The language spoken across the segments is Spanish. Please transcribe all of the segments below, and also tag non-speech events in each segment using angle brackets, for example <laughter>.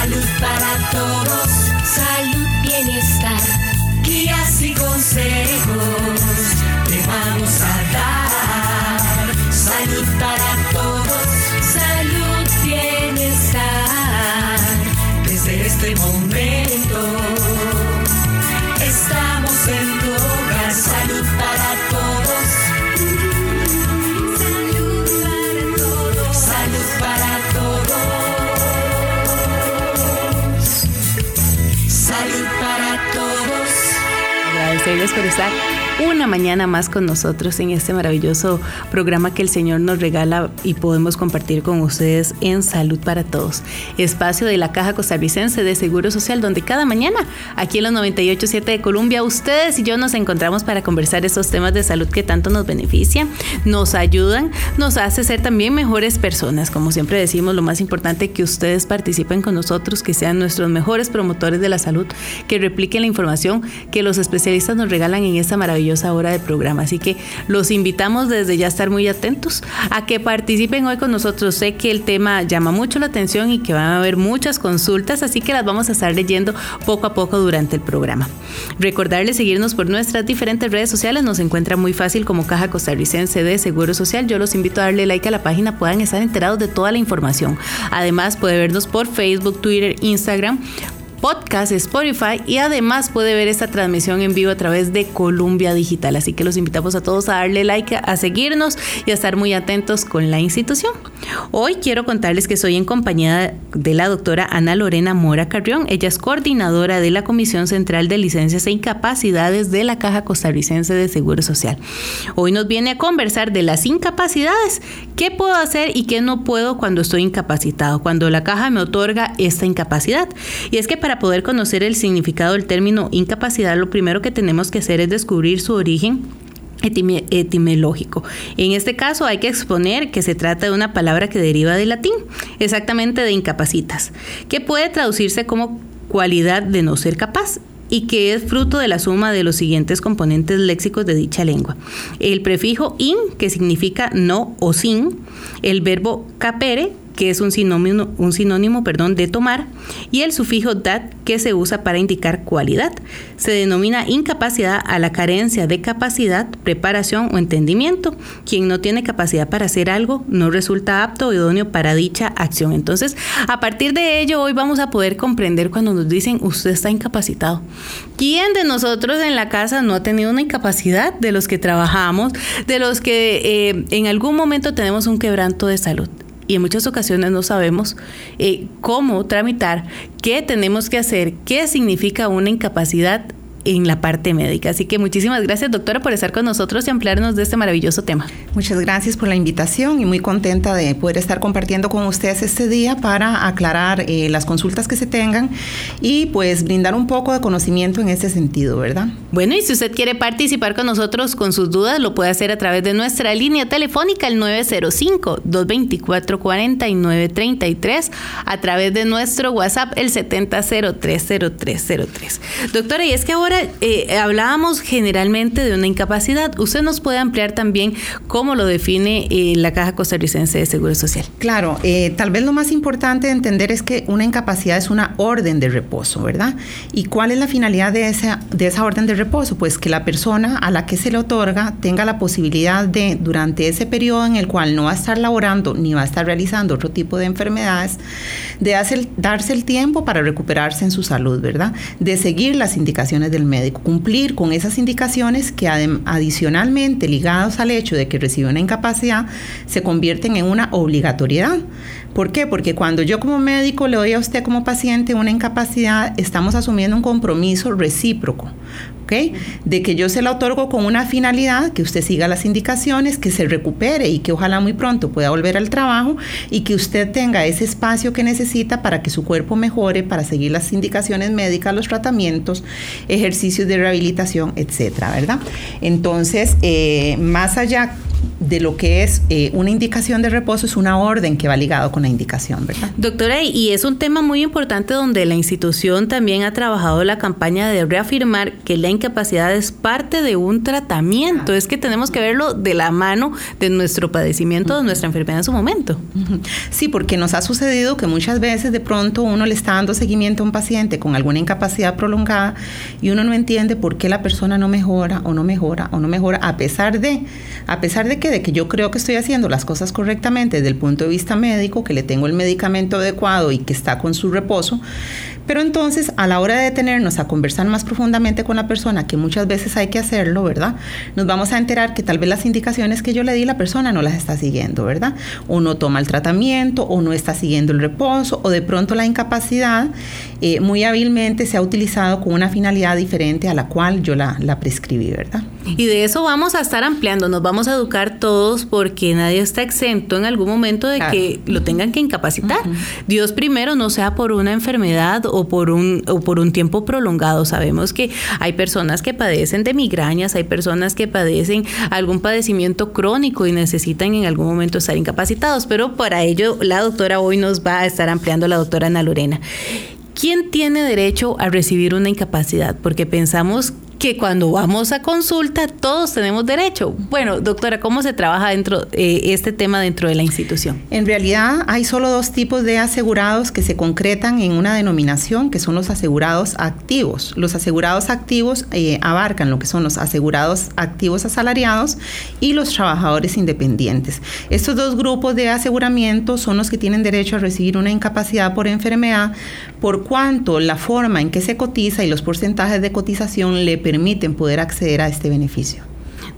Salud para todos, salud, bienestar, guías y consejos Agradecerles por estar una mañana más con nosotros en este maravilloso programa que el Señor nos regala y podemos compartir con ustedes en Salud para Todos, espacio de la Caja Costarricense de Seguro Social, donde cada mañana, aquí en los 98.7 de Colombia, ustedes y yo nos encontramos para conversar esos temas de salud que tanto nos benefician, nos ayudan, nos hace ser también mejores personas. Como siempre decimos, lo más importante que ustedes participen con nosotros, que sean nuestros mejores promotores de la salud, que repliquen la información que los especialistas nos regalan en esta maravillosa hora de programa. Así que los invitamos desde ya a estar muy atentos a que participen hoy con nosotros. Sé que el tema llama mucho la atención y que van a haber muchas consultas, así que las vamos a estar leyendo poco a poco durante el programa. Recordarles seguirnos por nuestras diferentes redes sociales. Nos encuentra muy fácil como Caja Costarricense de Seguro Social. Yo los invito a darle like a la página, puedan estar enterados de toda la información. Además, puede vernos por Facebook, Twitter, Instagram podcast, Spotify y además puede ver esta transmisión en vivo a través de Columbia Digital. Así que los invitamos a todos a darle like, a seguirnos y a estar muy atentos con la institución. Hoy quiero contarles que soy en compañía de la doctora Ana Lorena Mora Carrión. Ella es coordinadora de la Comisión Central de Licencias e Incapacidades de la Caja Costarricense de Seguro Social. Hoy nos viene a conversar de las incapacidades, qué puedo hacer y qué no puedo cuando estoy incapacitado, cuando la caja me otorga esta incapacidad. Y es que para poder conocer el significado del término incapacidad, lo primero que tenemos que hacer es descubrir su origen etimológico. En este caso hay que exponer que se trata de una palabra que deriva del latín, exactamente de incapacitas, que puede traducirse como cualidad de no ser capaz y que es fruto de la suma de los siguientes componentes léxicos de dicha lengua. El prefijo in, que significa no o sin, el verbo capere, que es un sinónimo, un sinónimo perdón, de tomar, y el sufijo dat, que se usa para indicar cualidad. Se denomina incapacidad a la carencia de capacidad, preparación o entendimiento. Quien no tiene capacidad para hacer algo no resulta apto o idóneo para dicha acción. Entonces, a partir de ello, hoy vamos a poder comprender cuando nos dicen usted está incapacitado. ¿Quién de nosotros en la casa no ha tenido una incapacidad de los que trabajamos, de los que eh, en algún momento tenemos un quebranto de salud? Y en muchas ocasiones no sabemos eh, cómo tramitar, qué tenemos que hacer, qué significa una incapacidad en la parte médica. Así que muchísimas gracias, doctora, por estar con nosotros y ampliarnos de este maravilloso tema. Muchas gracias por la invitación y muy contenta de poder estar compartiendo con ustedes este día para aclarar eh, las consultas que se tengan y pues brindar un poco de conocimiento en este sentido, ¿verdad? Bueno, y si usted quiere participar con nosotros con sus dudas, lo puede hacer a través de nuestra línea telefónica, el 905-224-4933, a través de nuestro WhatsApp, el 70030303. Doctora, y es que ahora eh, hablábamos generalmente de una incapacidad. ¿Usted nos puede ampliar también cómo lo define eh, la Caja Costarricense de Seguro Social? Claro, eh, tal vez lo más importante de entender es que una incapacidad es una orden de reposo, ¿verdad? ¿Y cuál es la finalidad de esa, de esa orden de reposo? Pues que la persona a la que se le otorga tenga la posibilidad de, durante ese periodo en el cual no va a estar laborando ni va a estar realizando otro tipo de enfermedades, de hacer, darse el tiempo para recuperarse en su salud, ¿verdad? De seguir las indicaciones del médico, cumplir con esas indicaciones que adicionalmente ligados al hecho de que recibe una incapacidad se convierten en una obligatoriedad. ¿Por qué? Porque cuando yo como médico le doy a usted como paciente una incapacidad, estamos asumiendo un compromiso recíproco. De que yo se la otorgo con una finalidad, que usted siga las indicaciones, que se recupere y que ojalá muy pronto pueda volver al trabajo y que usted tenga ese espacio que necesita para que su cuerpo mejore, para seguir las indicaciones médicas, los tratamientos, ejercicios de rehabilitación, etcétera, ¿verdad? Entonces, eh, más allá de lo que es eh, una indicación de reposo es una orden que va ligado con la indicación, ¿verdad? Doctora, y es un tema muy importante donde la institución también ha trabajado la campaña de reafirmar que la incapacidad es parte de un tratamiento, es que tenemos que verlo de la mano de nuestro padecimiento, de nuestra enfermedad en su momento. Sí, porque nos ha sucedido que muchas veces de pronto uno le está dando seguimiento a un paciente con alguna incapacidad prolongada y uno no entiende por qué la persona no mejora o no mejora o no mejora a pesar de, a pesar de que de que yo creo que estoy haciendo las cosas correctamente desde el punto de vista médico, que le tengo el medicamento adecuado y que está con su reposo, pero entonces, a la hora de detenernos a conversar más profundamente con la persona, que muchas veces hay que hacerlo, ¿verdad? Nos vamos a enterar que tal vez las indicaciones que yo le di la persona no las está siguiendo, ¿verdad? O no toma el tratamiento, o no está siguiendo el reposo, o de pronto la incapacidad eh, muy hábilmente se ha utilizado con una finalidad diferente a la cual yo la, la prescribí, ¿verdad? Y de eso vamos a estar ampliando, nos vamos a educar todos porque nadie está exento en algún momento de que lo tengan que incapacitar. Dios primero no sea por una enfermedad o por un, o por un tiempo prolongado. Sabemos que hay personas que padecen de migrañas, hay personas que padecen algún padecimiento crónico y necesitan en algún momento estar incapacitados, pero para ello la doctora hoy nos va a estar ampliando la doctora Ana Lorena. ¿Quién tiene derecho a recibir una incapacidad? Porque pensamos que cuando vamos a consulta todos tenemos derecho. Bueno, doctora, ¿cómo se trabaja dentro eh, este tema dentro de la institución? En realidad hay solo dos tipos de asegurados que se concretan en una denominación, que son los asegurados activos. Los asegurados activos eh, abarcan lo que son los asegurados activos asalariados y los trabajadores independientes. Estos dos grupos de aseguramiento son los que tienen derecho a recibir una incapacidad por enfermedad, por cuanto la forma en que se cotiza y los porcentajes de cotización le permiten permiten poder acceder a este beneficio.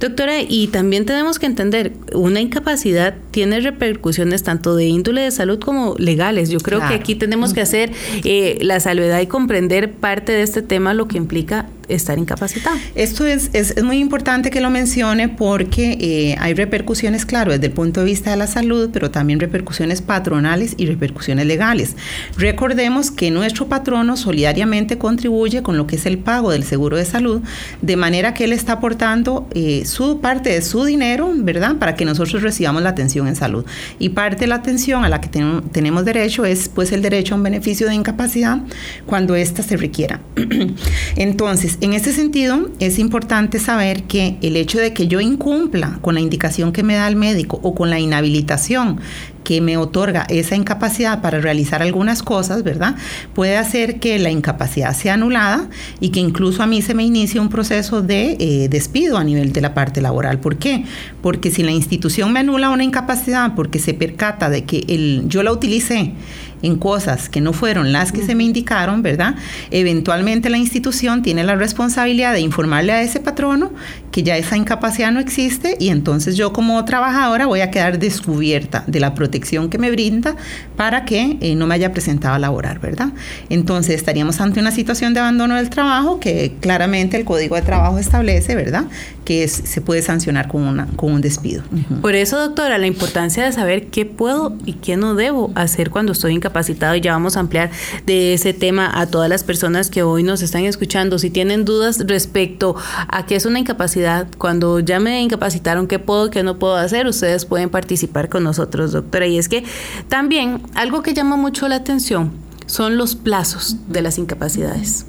Doctora, y también tenemos que entender, una incapacidad tiene repercusiones tanto de índole de salud como legales. Yo creo que aquí tenemos que hacer eh, la salvedad y comprender parte de este tema, lo que implica estar incapacitado. Esto es, es, muy importante que lo mencione porque eh, hay repercusiones, claro, desde el punto de vista de la salud, pero también repercusiones patronales y repercusiones legales. Recordemos que nuestro patrono solidariamente contribuye con lo que es el pago del seguro de salud, de manera que él está aportando eh, su parte de su dinero, ¿verdad?, para que nosotros recibamos la atención en salud. Y parte de la atención a la que tenemos derecho es pues el derecho a un beneficio de incapacidad cuando ésta se requiera. <clears throat> Entonces, en este sentido, es importante saber que el hecho de que yo incumpla con la indicación que me da el médico o con la inhabilitación que me otorga esa incapacidad para realizar algunas cosas, ¿verdad? Puede hacer que la incapacidad sea anulada y que incluso a mí se me inicie un proceso de eh, despido a nivel de la parte laboral. ¿Por qué? Porque si la institución me anula una incapacidad porque se percata de que el, yo la utilicé en cosas que no fueron las que se me indicaron, ¿verdad? Eventualmente la institución tiene la responsabilidad de informarle a ese patrono que ya esa incapacidad no existe y entonces yo como trabajadora voy a quedar descubierta de la protección que me brinda para que eh, no me haya presentado a laborar, ¿verdad? Entonces estaríamos ante una situación de abandono del trabajo que claramente el Código de Trabajo establece, ¿verdad? Que se puede sancionar con, una, con un despido. Por eso, doctora, la importancia de saber qué puedo y qué no debo hacer cuando estoy incapacitado y ya vamos a ampliar de ese tema a todas las personas que hoy nos están escuchando. Si tienen dudas respecto a qué es una incapacidad, cuando ya me incapacitaron, qué puedo, qué no puedo hacer, ustedes pueden participar con nosotros, doctora. Y es que también algo que llama mucho la atención son los plazos de las incapacidades.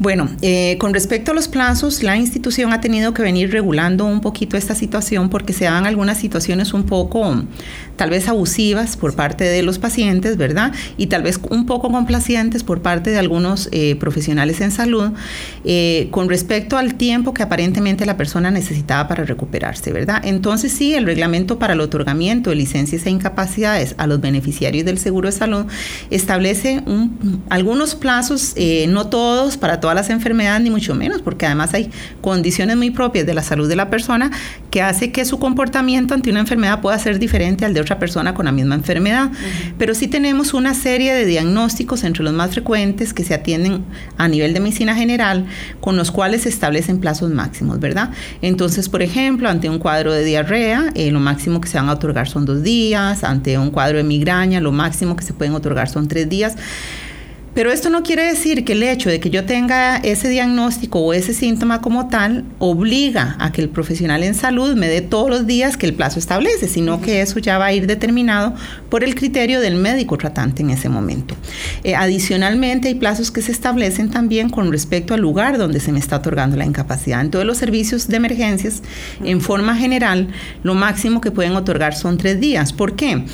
Bueno, eh, con respecto a los plazos, la institución ha tenido que venir regulando un poquito esta situación porque se dan algunas situaciones un poco tal vez abusivas por parte de los pacientes, ¿verdad? Y tal vez un poco complacientes por parte de algunos eh, profesionales en salud eh, con respecto al tiempo que aparentemente la persona necesitaba para recuperarse, ¿verdad? Entonces sí, el reglamento para el otorgamiento de licencias e incapacidades a los beneficiarios del seguro de salud establece algunos plazos, no todos para todos las enfermedades, ni mucho menos, porque además hay condiciones muy propias de la salud de la persona que hace que su comportamiento ante una enfermedad pueda ser diferente al de otra persona con la misma enfermedad. Pero sí tenemos una serie de diagnósticos entre los más frecuentes que se atienden a nivel de medicina general, con los cuales se establecen plazos máximos, ¿verdad? Entonces, por ejemplo, ante un cuadro de diarrea, eh, lo máximo que se van a otorgar son dos días, ante un cuadro de migraña, lo máximo que se pueden otorgar son tres días. Pero esto no quiere decir que el hecho de que yo tenga ese diagnóstico o ese síntoma como tal obliga a que el profesional en salud me dé todos los días que el plazo establece, sino que eso ya va a ir determinado por el criterio del médico tratante en ese momento. Eh, adicionalmente, hay plazos que se establecen también con respecto al lugar donde se me está otorgando la incapacidad. En todos los servicios de emergencias, en forma general, lo máximo que pueden otorgar son tres días. ¿Por qué?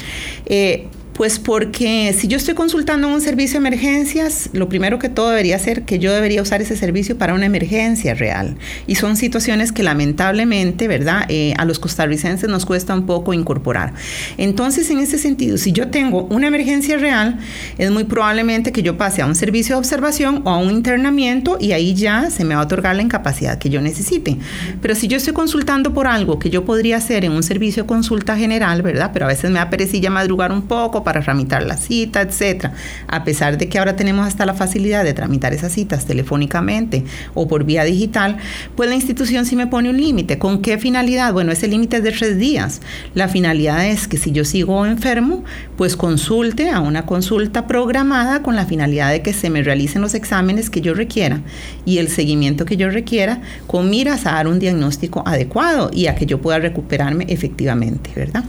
Eh, pues porque si yo estoy consultando un servicio de emergencias, lo primero que todo debería ser que yo debería usar ese servicio para una emergencia real. Y son situaciones que lamentablemente, ¿verdad? Eh, a los costarricenses nos cuesta un poco incorporar. Entonces, en ese sentido, si yo tengo una emergencia real, es muy probablemente que yo pase a un servicio de observación o a un internamiento y ahí ya se me va a otorgar la incapacidad que yo necesite. Pero si yo estoy consultando por algo que yo podría hacer en un servicio de consulta general, ¿verdad? Pero a veces me da madrugar un poco para tramitar la cita, etcétera. A pesar de que ahora tenemos hasta la facilidad de tramitar esas citas telefónicamente o por vía digital, pues la institución sí me pone un límite. ¿Con qué finalidad? Bueno, ese límite es de tres días. La finalidad es que si yo sigo enfermo, pues consulte a una consulta programada con la finalidad de que se me realicen los exámenes que yo requiera y el seguimiento que yo requiera con miras a dar un diagnóstico adecuado y a que yo pueda recuperarme efectivamente, ¿verdad?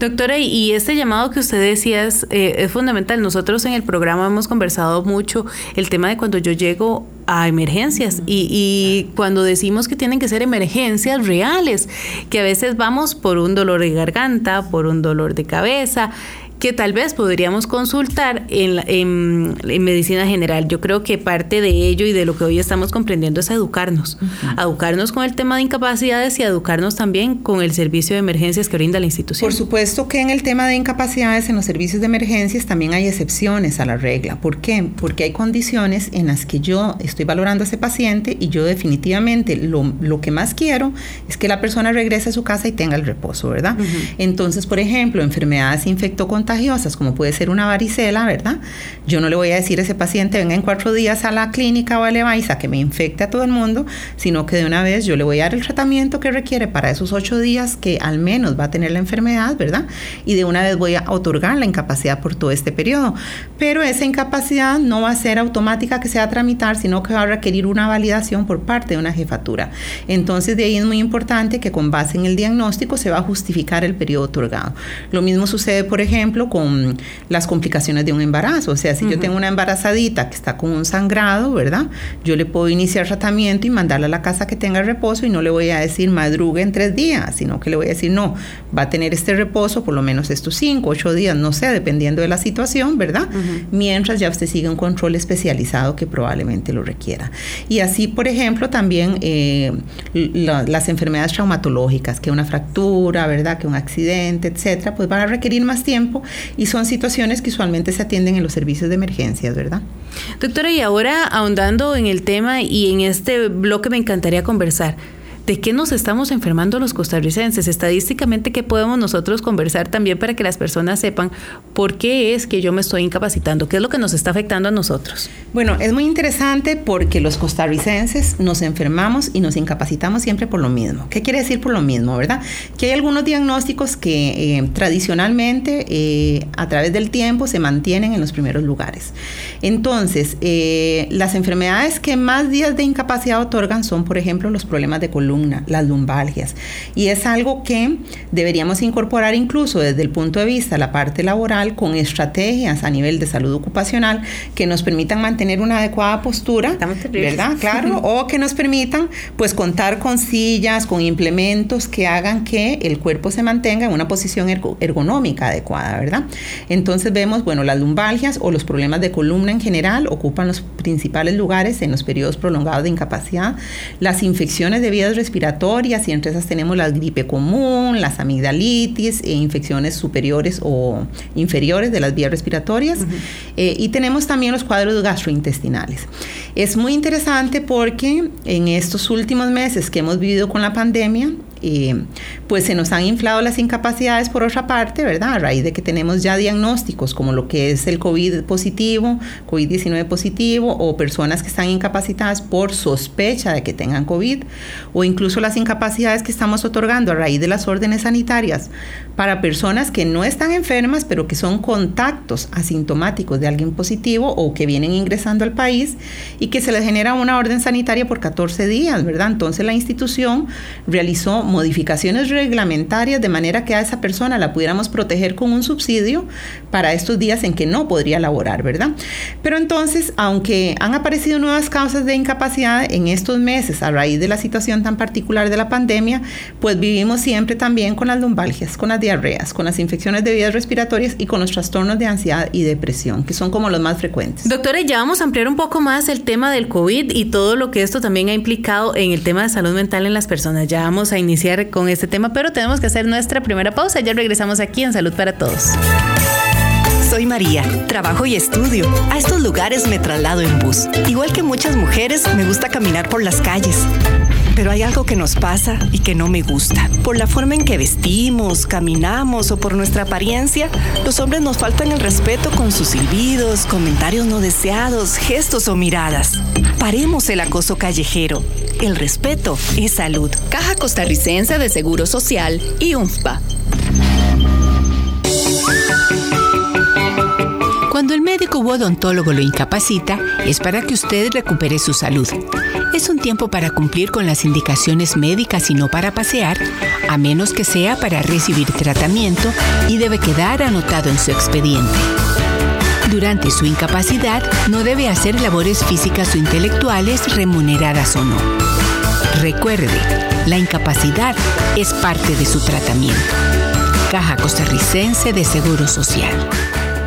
Doctora, y este llamado que usted decía es, eh, es, fundamental. Nosotros en el programa hemos conversado mucho el tema de cuando yo llego a emergencias y, y, cuando decimos que tienen que ser emergencias reales, que a veces vamos por un dolor de garganta, por un dolor de cabeza que tal vez podríamos consultar en, en, medicina general. Yo creo que parte de ello y de lo que hoy estamos comprendiendo es educarnos, educarnos con el tema de incapacidades y educarnos también con el servicio de emergencias que brinda la institución. Por supuesto que en el tema de incapacidades en los servicios de emergencias también hay excepciones a la regla. ¿Por qué? Porque hay condiciones en las que yo estoy valorando a ese paciente y yo definitivamente lo, lo que más quiero es que la persona regrese a su casa y tenga el reposo, ¿verdad? Entonces, por ejemplo, enfermedades infectocontagiosas contagiosas, como puede ser una varicela, ¿verdad? Yo no le voy a decir a ese paciente, venga en cuatro días a la clínica o a Levaiza que me infecte a todo el mundo, sino que de una vez yo le voy a dar el tratamiento que requiere para esos ocho días que al menos va a tener la enfermedad, ¿verdad? Y de una vez voy a otorgar la incapacidad por todo este periodo. Pero esa incapacidad no va a ser automática que se va a tramitar, sino que va a requerir una validación por parte de una jefatura. Entonces, de ahí es muy importante que con base en el diagnóstico se va a justificar el periodo otorgado. Lo mismo sucede, por ejemplo, con las complicaciones de un embarazo. O sea, si yo tengo una embarazadita que está con un sangrado, ¿verdad? Yo le puedo iniciar tratamiento y mandarla a la casa que tenga reposo y no le voy a decir madrugue en tres días, sino que le voy a decir, no, va a tener este reposo por lo menos estos cinco, ocho días, no sé, dependiendo de la situación, ¿verdad? Mientras ya usted sigue un control especializado que probablemente lo requiera. Y así, por ejemplo, también eh, las enfermedades traumatológicas, que una fractura, ¿verdad? Que un accidente, etcétera, pues van a requerir más tiempo y son situaciones que usualmente se atienden en los servicios de emergencias, ¿verdad? Doctora, y ahora ahondando en el tema y en este bloque me encantaría conversar. ¿De qué nos estamos enfermando los costarricenses? Estadísticamente, ¿qué podemos nosotros conversar también para que las personas sepan por qué es que yo me estoy incapacitando? ¿Qué es lo que nos está afectando a nosotros? Bueno, es muy interesante porque los costarricenses nos enfermamos y nos incapacitamos siempre por lo mismo. ¿Qué quiere decir por lo mismo, verdad? Que hay algunos diagnósticos que eh, tradicionalmente eh, a través del tiempo se mantienen en los primeros lugares. Entonces, eh, las enfermedades que más días de incapacidad otorgan son, por ejemplo, los problemas de columna las lumbalgias. Y es algo que deberíamos incorporar incluso desde el punto de vista de la parte laboral con estrategias a nivel de salud ocupacional que nos permitan mantener una adecuada postura, ¿verdad? Claro, <laughs> o que nos permitan pues contar con sillas, con implementos que hagan que el cuerpo se mantenga en una posición ergonómica adecuada, ¿verdad? Entonces vemos, bueno, las lumbalgias o los problemas de columna en general ocupan los principales lugares en los periodos prolongados de incapacidad, las infecciones de vías respiratorias y entre esas tenemos la gripe común, las amigdalitis e infecciones superiores o inferiores de las vías respiratorias eh, y tenemos también los cuadros gastrointestinales. Es muy interesante porque en estos últimos meses que hemos vivido con la pandemia, pues se nos han inflado las incapacidades por otra parte, ¿verdad? A raíz de que tenemos ya diagnósticos como lo que es el COVID positivo, COVID-19 positivo o personas que están incapacitadas por sospecha de que tengan COVID o incluso las incapacidades que estamos otorgando a raíz de las órdenes sanitarias para personas que no están enfermas pero que son contactos asintomáticos de alguien positivo o que vienen ingresando al país y que se les genera una orden sanitaria por 14 días, ¿verdad? Entonces la institución realizó modificaciones reglamentarias de manera que a esa persona la pudiéramos proteger con un subsidio para estos días en que no podría laborar, ¿verdad? Pero entonces, aunque han aparecido nuevas causas de incapacidad en estos meses a raíz de la situación tan particular de la pandemia, pues vivimos siempre también con las lumbalgias, con las diarreas, con las infecciones de vías respiratorias y con los trastornos de ansiedad y depresión, que son como los más frecuentes. Doctora, ya vamos a ampliar un poco más el tema del COVID y todo lo que esto también ha implicado en el tema de salud mental en las personas. Ya vamos a iniciar con este tema, pero tenemos que hacer nuestra primera pausa. Ya regresamos aquí en Salud para Todos. Soy María, trabajo y estudio. A estos lugares me traslado en bus. Igual que muchas mujeres, me gusta caminar por las calles. Pero hay algo que nos pasa y que no me gusta. Por la forma en que vestimos, caminamos o por nuestra apariencia, los hombres nos faltan el respeto con sus silbidos, comentarios no deseados, gestos o miradas. Paremos el acoso callejero. El respeto es salud. Caja Costarricense de Seguro Social y UNFPA. Cuando el médico u odontólogo lo incapacita, es para que usted recupere su salud. Es un tiempo para cumplir con las indicaciones médicas y no para pasear, a menos que sea para recibir tratamiento y debe quedar anotado en su expediente. Durante su incapacidad, no debe hacer labores físicas o intelectuales remuneradas o no. Recuerde, la incapacidad es parte de su tratamiento. Caja Costarricense de Seguro Social.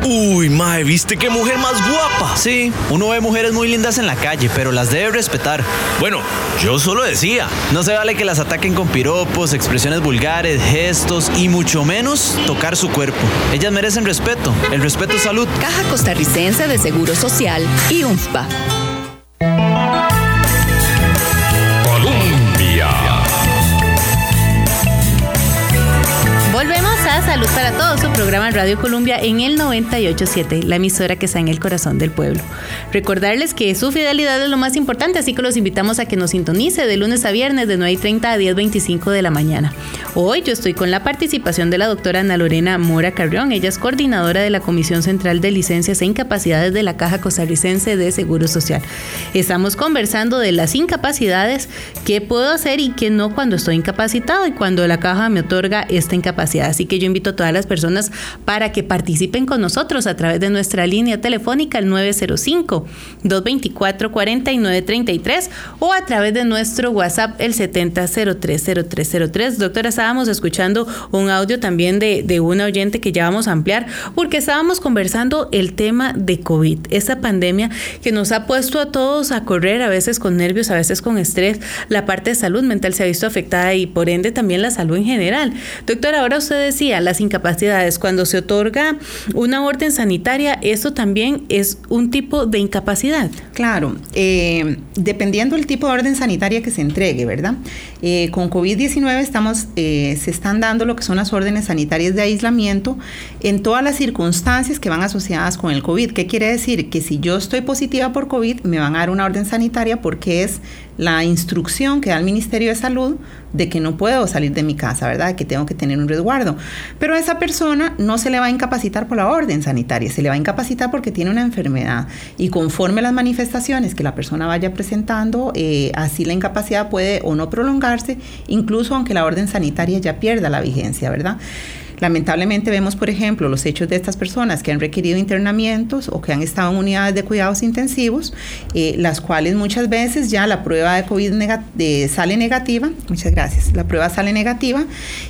Uy, mae, ¿viste qué mujer más guapa? Sí, uno ve mujeres muy lindas en la calle, pero las debe respetar. Bueno, yo solo decía. No se vale que las ataquen con piropos, expresiones vulgares, gestos y mucho menos tocar su cuerpo. Ellas merecen respeto. El respeto es salud. Caja Costarricense de Seguro Social y UNFPA. Programa Radio Colombia en el 987, la emisora que está en el corazón del pueblo. Recordarles que su fidelidad es lo más importante, así que los invitamos a que nos sintonice de lunes a viernes de 9 y 30 a 10.25 de la mañana. Hoy yo estoy con la participación de la doctora Ana Lorena Mora Carrión. Ella es coordinadora de la Comisión Central de Licencias e Incapacidades de la Caja Costarricense de Seguro Social. Estamos conversando de las incapacidades, qué puedo hacer y qué no cuando estoy incapacitado y cuando la caja me otorga esta incapacidad. Así que yo invito a todas las personas para que participen con nosotros a través de nuestra línea telefónica el 905-224-4933 o a través de nuestro WhatsApp el 70030303. Doctora, estábamos escuchando un audio también de, de una oyente que ya vamos a ampliar porque estábamos conversando el tema de COVID, esta pandemia que nos ha puesto a todos a correr, a veces con nervios, a veces con estrés. La parte de salud mental se ha visto afectada y por ende también la salud en general. Doctora, ahora usted decía, las incapacidades, cuando se otorga una orden sanitaria, eso también es un tipo de incapacidad. Claro, eh, dependiendo del tipo de orden sanitaria que se entregue, ¿verdad? Eh, con COVID-19 estamos, eh, se están dando lo que son las órdenes sanitarias de aislamiento en todas las circunstancias que van asociadas con el COVID. ¿Qué quiere decir? Que si yo estoy positiva por COVID, me van a dar una orden sanitaria porque es la instrucción que da el Ministerio de Salud de que no puedo salir de mi casa, ¿verdad? Que tengo que tener un resguardo. Pero esa persona no se le va a incapacitar por la orden sanitaria, se le va a incapacitar porque tiene una enfermedad. Y conforme las manifestaciones que la persona vaya presentando, eh, así la incapacidad puede o no prolongarse, incluso aunque la orden sanitaria ya pierda la vigencia, ¿verdad? Lamentablemente vemos, por ejemplo, los hechos de estas personas que han requerido internamientos o que han estado en unidades de cuidados intensivos, eh, las cuales muchas veces ya la prueba de COVID sale negativa, muchas gracias, la prueba sale negativa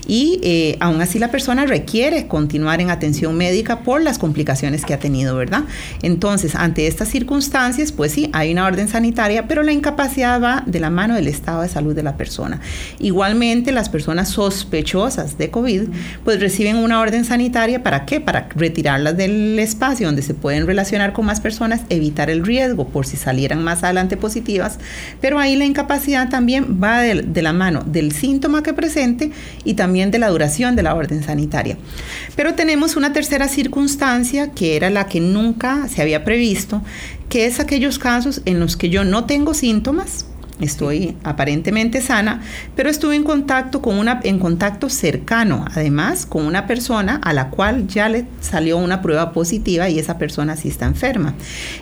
y eh, aún así la persona requiere continuar en atención médica por las complicaciones que ha tenido, ¿verdad? Entonces, ante estas circunstancias, pues sí, hay una orden sanitaria, pero la incapacidad va de la mano del estado de salud de la persona. Igualmente, las personas sospechosas de COVID, pues reciben una orden sanitaria, ¿para qué? Para retirarlas del espacio donde se pueden relacionar con más personas, evitar el riesgo por si salieran más adelante positivas, pero ahí la incapacidad también va de, de la mano del síntoma que presente y también de la duración de la orden sanitaria. Pero tenemos una tercera circunstancia que era la que nunca se había previsto, que es aquellos casos en los que yo no tengo síntomas, Estoy aparentemente sana, pero estuve en contacto con una en contacto cercano, además, con una persona a la cual ya le salió una prueba positiva y esa persona sí está enferma.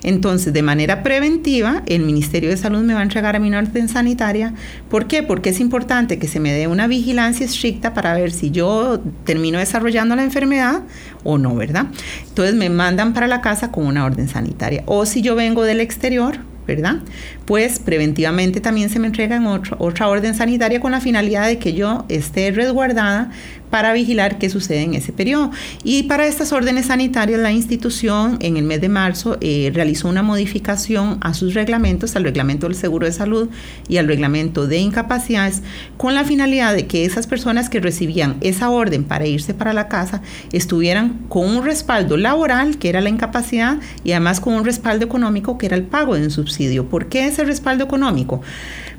Entonces, de manera preventiva, el Ministerio de Salud me va a entregar a mi orden sanitaria. ¿Por qué? Porque es importante que se me dé una vigilancia estricta para ver si yo termino desarrollando la enfermedad o no, ¿verdad? Entonces me mandan para la casa con una orden sanitaria. O si yo vengo del exterior, ¿verdad? Pues preventivamente también se me entrega en otra orden sanitaria con la finalidad de que yo esté resguardada para vigilar qué sucede en ese periodo. Y para estas órdenes sanitarias, la institución en el mes de marzo eh, realizó una modificación a sus reglamentos, al reglamento del seguro de salud y al reglamento de incapacidades, con la finalidad de que esas personas que recibían esa orden para irse para la casa estuvieran con un respaldo laboral, que era la incapacidad, y además con un respaldo económico, que era el pago de un subsidio. ¿Por qué ese respaldo económico?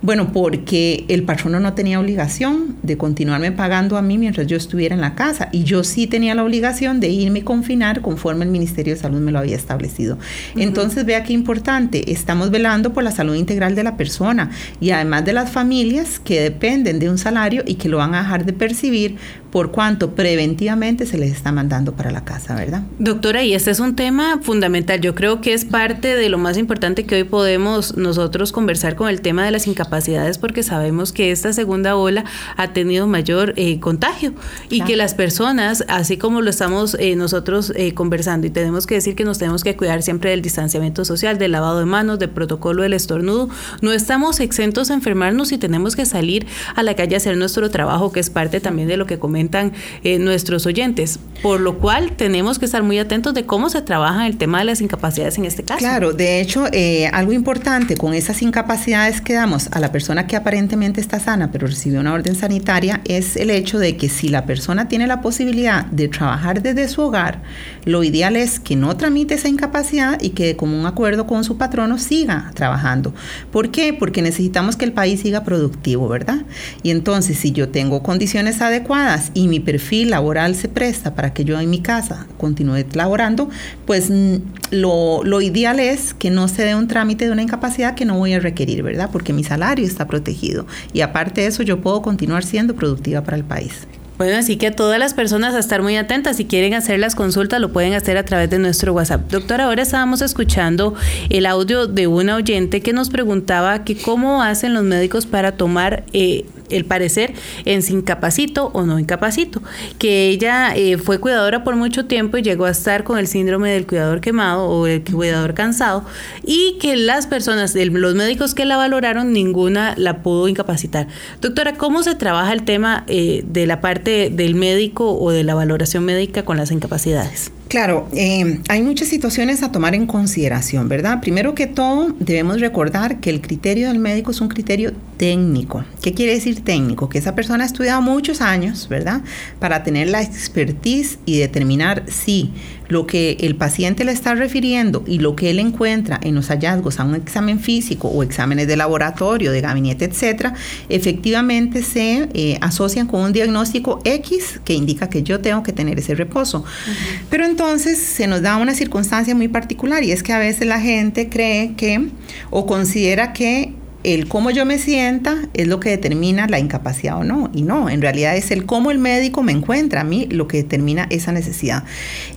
Bueno, porque el patrono no tenía obligación de continuarme pagando a mí mientras yo estuviera en la casa y yo sí tenía la obligación de irme a confinar conforme el Ministerio de Salud me lo había establecido. Entonces, vea qué importante, estamos velando por la salud integral de la persona y además de las familias que dependen de un salario y que lo van a dejar de percibir por cuanto preventivamente se les está mandando para la casa, ¿verdad? Doctora, y este es un tema fundamental. Yo creo que es parte de lo más importante que hoy podemos nosotros conversar con el tema de las incapacidades, porque sabemos que esta segunda ola ha tenido mayor eh, contagio y que las personas, así como lo estamos eh, nosotros eh, conversando, y tenemos que decir que nos tenemos que cuidar siempre del distanciamiento social, del lavado de manos, del protocolo del estornudo, no estamos exentos a enfermarnos y tenemos que salir a la calle a hacer nuestro trabajo, que es parte también de lo que comenta eh, nuestros oyentes. Por lo cual tenemos que estar muy atentos de cómo se trabaja el tema de las incapacidades en este caso. Claro, de hecho, eh, algo importante con esas incapacidades que damos a la persona que aparentemente está sana, pero recibió una orden sanitaria, es el hecho de que si la persona tiene la posibilidad de trabajar desde su hogar, lo ideal es que no tramite esa incapacidad y que como un acuerdo con su patrono siga trabajando. ¿Por qué? Porque necesitamos que el país siga productivo, ¿verdad? Y entonces, si yo tengo condiciones adecuadas y mi perfil laboral se presta para que yo en mi casa continúe laborando, pues mm, lo, lo, ideal es que no se dé un trámite de una incapacidad que no voy a requerir, ¿verdad? Porque mi salario está protegido y aparte de eso yo puedo continuar siendo productiva para el país. Bueno, así que a todas las personas a estar muy atentas. Si quieren hacer las consultas, lo pueden hacer a través de nuestro WhatsApp. Doctor, ahora estábamos escuchando el audio de una oyente que nos preguntaba que cómo hacen los médicos para tomar eh, el parecer en si incapacito o no incapacito. Que ella eh, fue cuidadora por mucho tiempo y llegó a estar con el síndrome del cuidador quemado o el cuidador cansado y que las personas, los médicos que la valoraron, ninguna la pudo incapacitar. Doctora, ¿cómo se trabaja el tema eh, de la parte del médico o de la valoración médica con las incapacidades? Claro, eh, hay muchas situaciones a tomar en consideración, ¿verdad? Primero que todo, debemos recordar que el criterio del médico es un criterio técnico. ¿Qué quiere decir técnico? Que esa persona ha estudiado muchos años, ¿verdad? Para tener la expertise y determinar si lo que el paciente le está refiriendo y lo que él encuentra en los hallazgos a un examen físico o exámenes de laboratorio, de gabinete, etcétera, efectivamente se eh, asocian con un diagnóstico X que indica que yo tengo que tener ese reposo. Pero entonces se nos da una circunstancia muy particular y es que a veces la gente cree que o considera que el cómo yo me sienta es lo que determina la incapacidad o no. Y no, en realidad es el cómo el médico me encuentra a mí lo que determina esa necesidad.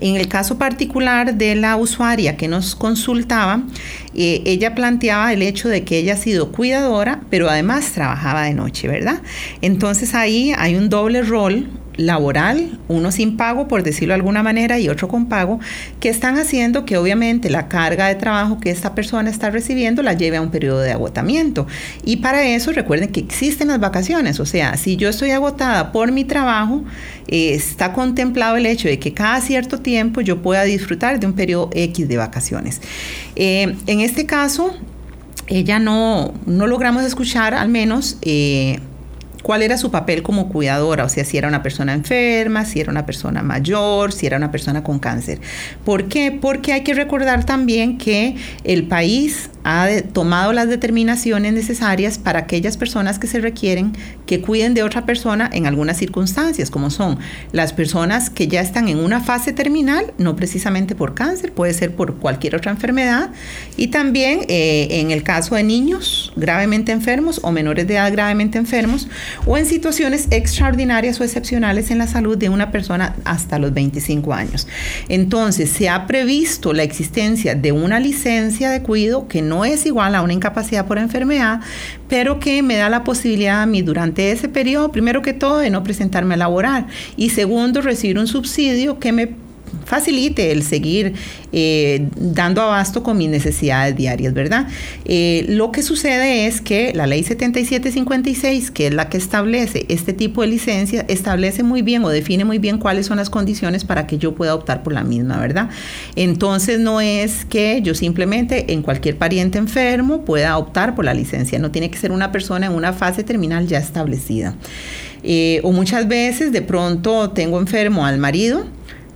En el caso particular de la usuaria que nos consultaba, eh, ella planteaba el hecho de que ella ha sido cuidadora, pero además trabajaba de noche, ¿verdad? Entonces ahí hay un doble rol laboral, uno sin pago, por decirlo de alguna manera, y otro con pago, que están haciendo que obviamente la carga de trabajo que esta persona está recibiendo la lleve a un periodo de agotamiento. Y para eso recuerden que existen las vacaciones, o sea, si yo estoy agotada por mi trabajo, eh, está contemplado el hecho de que cada cierto tiempo yo pueda disfrutar de un periodo X de vacaciones. Eh, en este caso, ella no, no logramos escuchar al menos... Eh, cuál era su papel como cuidadora, o sea, si era una persona enferma, si era una persona mayor, si era una persona con cáncer. ¿Por qué? Porque hay que recordar también que el país ha tomado las determinaciones necesarias para aquellas personas que se requieren que cuiden de otra persona en algunas circunstancias, como son las personas que ya están en una fase terminal, no precisamente por cáncer, puede ser por cualquier otra enfermedad, y también eh, en el caso de niños gravemente enfermos o menores de edad gravemente enfermos, o en situaciones extraordinarias o excepcionales en la salud de una persona hasta los 25 años. Entonces, se ha previsto la existencia de una licencia de cuidado que no no es igual a una incapacidad por enfermedad, pero que me da la posibilidad a mí durante ese periodo, primero que todo, de no presentarme a laborar y segundo, recibir un subsidio que me facilite el seguir eh, dando abasto con mis necesidades diarias, ¿verdad? Eh, lo que sucede es que la ley 7756, que es la que establece este tipo de licencia, establece muy bien o define muy bien cuáles son las condiciones para que yo pueda optar por la misma, ¿verdad? Entonces no es que yo simplemente en cualquier pariente enfermo pueda optar por la licencia, no tiene que ser una persona en una fase terminal ya establecida. Eh, o muchas veces de pronto tengo enfermo al marido,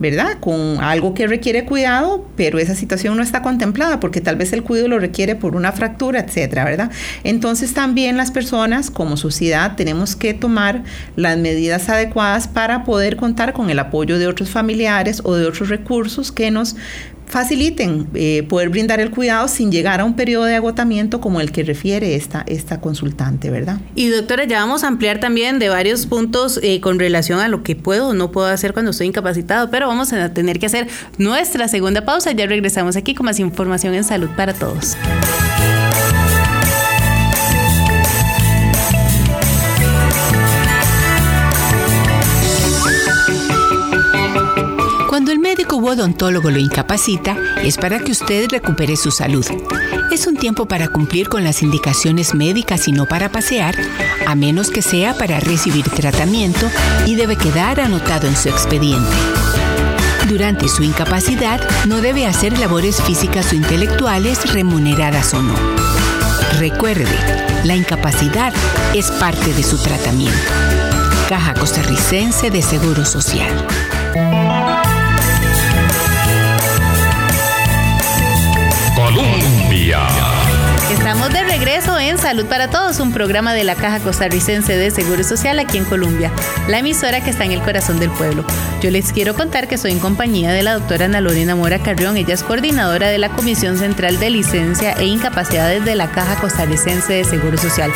¿verdad? Con algo que requiere cuidado, pero esa situación no está contemplada porque tal vez el cuidado lo requiere por una fractura, etcétera, ¿verdad? Entonces también las personas como sociedad tenemos que tomar las medidas adecuadas para poder contar con el apoyo de otros familiares o de otros recursos que nos faciliten eh, poder brindar el cuidado sin llegar a un periodo de agotamiento como el que refiere esta, esta consultante, ¿verdad? Y doctora, ya vamos a ampliar también de varios puntos eh, con relación a lo que puedo o no puedo hacer cuando estoy incapacitado, pero vamos a tener que hacer nuestra segunda pausa. Ya regresamos aquí con más información en salud para todos. Cuando el médico u odontólogo lo incapacita, es para que usted recupere su salud. Es un tiempo para cumplir con las indicaciones médicas y no para pasear, a menos que sea para recibir tratamiento y debe quedar anotado en su expediente. Durante su incapacidad, no debe hacer labores físicas o intelectuales remuneradas o no. Recuerde, la incapacidad es parte de su tratamiento. Caja Costarricense de Seguro Social. Estamos de regreso en Salud para Todos, un programa de la Caja Costarricense de Seguro Social aquí en Colombia, la emisora que está en el corazón del pueblo. Yo les quiero contar que soy en compañía de la doctora Ana Lorena Mora Carrión, ella es coordinadora de la Comisión Central de Licencia e Incapacidades de la Caja Costarricense de Seguro Social.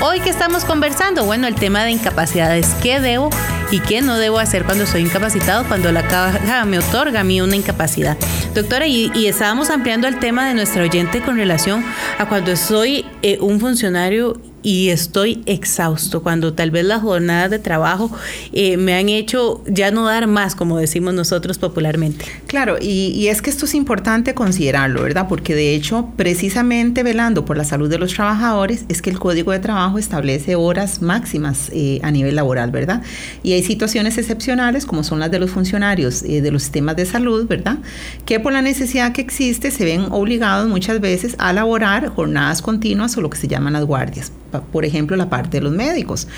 Hoy que estamos conversando, bueno, el tema de incapacidades, ¿qué debo y qué no debo hacer cuando estoy incapacitado, cuando la caja me otorga a mí una incapacidad? Doctora, y, estábamos ampliando el tema de nuestra oyente con relación a cuando soy eh, un funcionario y estoy exhausto, cuando tal vez las jornadas de trabajo eh, me han hecho ya no dar más, como decimos nosotros popularmente. Claro, y, es que esto es importante considerarlo, ¿verdad? Porque de hecho, precisamente velando por la salud de los trabajadores, es que el Código de Trabajo establece horas máximas eh, a nivel laboral, ¿verdad? Y hay situaciones excepcionales, como son las de los funcionarios eh, de los sistemas de salud, ¿verdad? Que por la necesidad que existe se ven obligados muchas veces a laborar jornadas continuas o lo que se llaman las guardias por ejemplo, la parte de los médicos.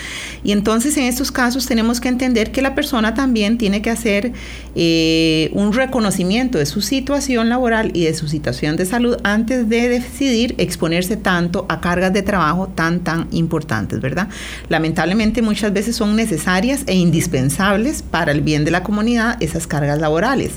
Y entonces en estos casos tenemos que entender que la persona también tiene que hacer eh, un reconocimiento de su situación laboral y de su situación de salud antes de decidir exponerse tanto a cargas de trabajo tan, tan importantes, ¿verdad? Lamentablemente muchas veces son necesarias e indispensables para el bien de la comunidad esas cargas laborales.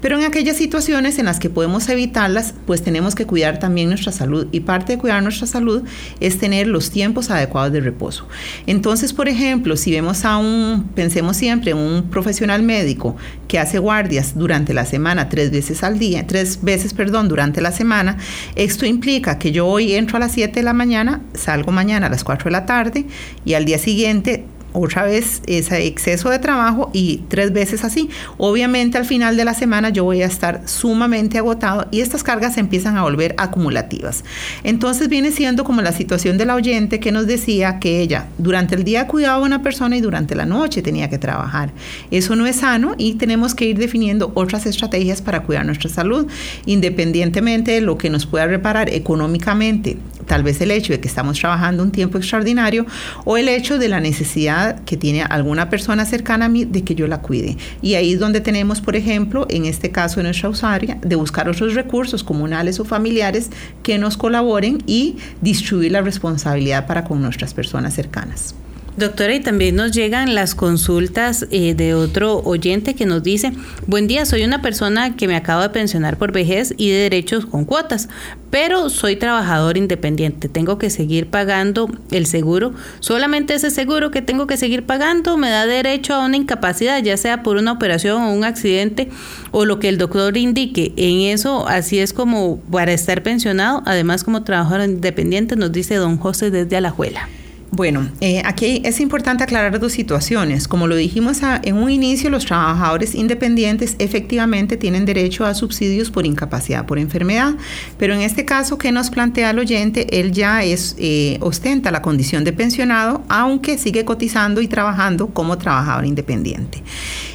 Pero en aquellas situaciones en las que podemos evitarlas, pues tenemos que cuidar también nuestra salud. Y parte de cuidar nuestra salud es tener los tiempos adecuados de reposo. Entonces, por ejemplo, si vemos a un, pensemos siempre en un profesional médico que hace guardias durante la semana tres veces al día, tres veces, perdón, durante la semana, esto implica que yo hoy entro a las 7 de la mañana, salgo mañana a las 4 de la tarde y al día siguiente otra vez ese exceso de trabajo y tres veces así. Obviamente al final de la semana yo voy a estar sumamente agotado y estas cargas se empiezan a volver acumulativas. Entonces viene siendo como la situación de la oyente que nos decía que ella durante el día cuidaba a una persona y durante la noche tenía que trabajar. Eso no es sano y tenemos que ir definiendo otras estrategias para cuidar nuestra salud, independientemente de lo que nos pueda reparar económicamente tal vez el hecho de que estamos trabajando un tiempo extraordinario o el hecho de la necesidad que tiene alguna persona cercana a mí de que yo la cuide. Y ahí es donde tenemos, por ejemplo, en este caso de nuestra usuaria, de buscar otros recursos comunales o familiares que nos colaboren y distribuir la responsabilidad para con nuestras personas cercanas. Doctora, y también nos llegan las consultas eh, de otro oyente que nos dice, buen día, soy una persona que me acabo de pensionar por vejez y de derechos con cuotas, pero soy trabajador independiente, tengo que seguir pagando el seguro, solamente ese seguro que tengo que seguir pagando me da derecho a una incapacidad, ya sea por una operación o un accidente o lo que el doctor indique. En eso, así es como para estar pensionado, además como trabajador independiente, nos dice don José desde Alajuela. Bueno, eh, aquí es importante aclarar dos situaciones. Como lo dijimos en un inicio, los trabajadores independientes efectivamente tienen derecho a subsidios por incapacidad por enfermedad, pero en este caso que nos plantea el oyente, él ya es eh, ostenta la condición de pensionado, aunque sigue cotizando y trabajando como trabajador independiente.